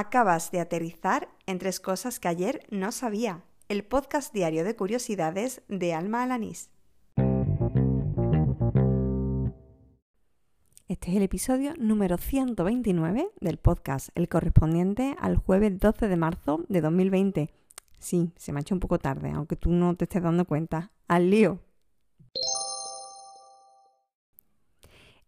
Acabas de aterrizar en tres cosas que ayer no sabía. El podcast diario de curiosidades de Alma Alanís. Este es el episodio número 129 del podcast, el correspondiente al jueves 12 de marzo de 2020. Sí, se me ha hecho un poco tarde, aunque tú no te estés dando cuenta. ¡Al lío!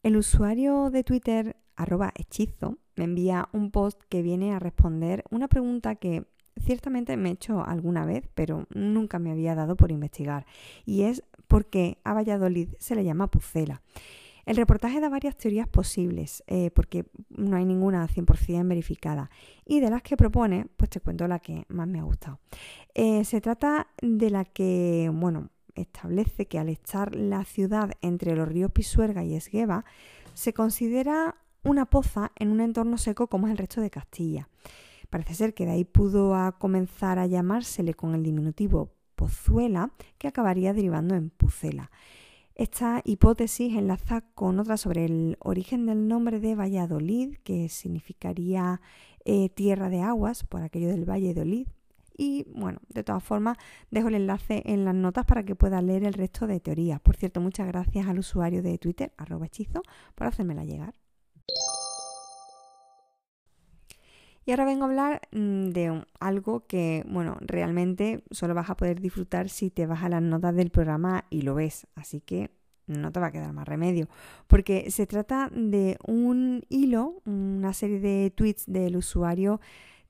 El usuario de Twitter, arroba hechizo, me envía un post que viene a responder una pregunta que ciertamente me he hecho alguna vez, pero nunca me había dado por investigar. Y es por qué a Valladolid se le llama Pucela. El reportaje da varias teorías posibles, eh, porque no hay ninguna 100% verificada. Y de las que propone, pues te cuento la que más me ha gustado. Eh, se trata de la que, bueno, establece que al estar la ciudad entre los ríos Pisuerga y Esgueva, se considera una poza en un entorno seco como es el resto de Castilla. Parece ser que de ahí pudo comenzar a llamársele con el diminutivo Pozuela, que acabaría derivando en Pucela. Esta hipótesis enlaza con otra sobre el origen del nombre de Valladolid, que significaría eh, tierra de aguas, por aquello del Valle de Olid, y bueno, de todas formas, dejo el enlace en las notas para que pueda leer el resto de teorías. Por cierto, muchas gracias al usuario de Twitter, arroba hechizo, por hacérmela llegar. Y ahora vengo a hablar mm, de algo que, bueno, realmente solo vas a poder disfrutar si te vas a las notas del programa y lo ves. Así que no te va a quedar más remedio. Porque se trata de un hilo, una serie de tweets del usuario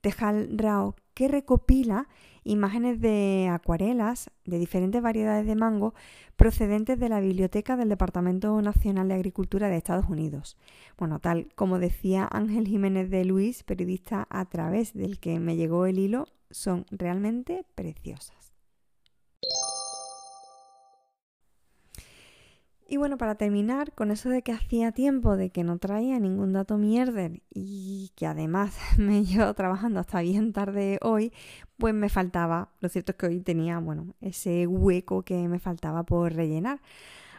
Tejal Rao que recopila imágenes de acuarelas de diferentes variedades de mango procedentes de la biblioteca del Departamento Nacional de Agricultura de Estados Unidos. Bueno, tal como decía Ángel Jiménez de Luis, periodista a través del que me llegó el hilo, son realmente preciosas. Y bueno, para terminar, con eso de que hacía tiempo de que no traía ningún dato mierder y que además me llevo trabajando hasta bien tarde hoy, pues me faltaba, lo cierto es que hoy tenía, bueno, ese hueco que me faltaba por rellenar.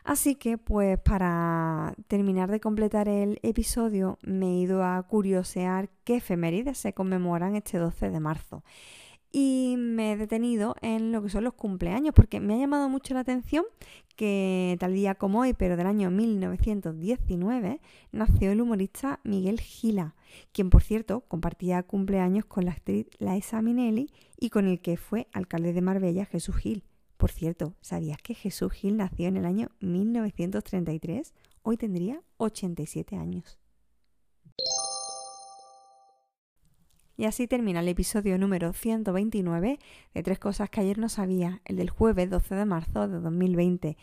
Así que pues para terminar de completar el episodio me he ido a curiosear qué efemérides se conmemoran este 12 de marzo y detenido en lo que son los cumpleaños porque me ha llamado mucho la atención que tal día como hoy, pero del año 1919, nació el humorista Miguel Gila, quien por cierto compartía cumpleaños con la actriz Laisa Minelli y con el que fue alcalde de Marbella Jesús Gil. Por cierto, ¿sabías que Jesús Gil nació en el año 1933? Hoy tendría 87 años. Y así termina el episodio número 129 de Tres Cosas que ayer no sabía, el del jueves 12 de marzo de 2020.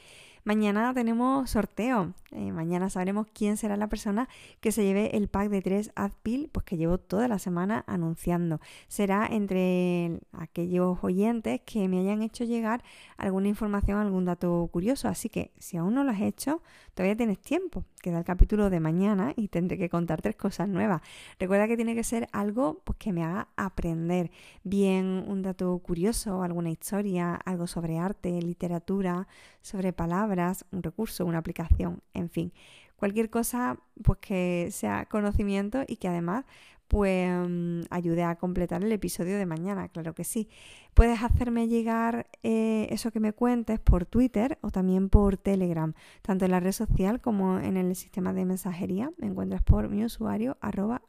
Mañana tenemos sorteo. Eh, mañana sabremos quién será la persona que se lleve el pack de tres Adpil, pues que llevo toda la semana anunciando. Será entre aquellos oyentes que me hayan hecho llegar alguna información, algún dato curioso. Así que si aún no lo has hecho, todavía tienes tiempo. Queda el capítulo de mañana y tendré que contar tres cosas nuevas. Recuerda que tiene que ser algo pues, que me haga aprender. Bien un dato curioso, alguna historia, algo sobre arte, literatura, sobre palabras, un recurso, una aplicación, en fin, cualquier cosa pues que sea conocimiento y que además pues mm, ayude a completar el episodio de mañana, claro que sí. Puedes hacerme llegar eh, eso que me cuentes por Twitter o también por Telegram, tanto en la red social como en el sistema de mensajería. Me encuentras por mi usuario arroba.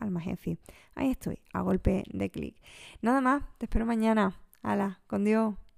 Ahí estoy, a golpe de clic. Nada más, te espero mañana. Hala, con Dios.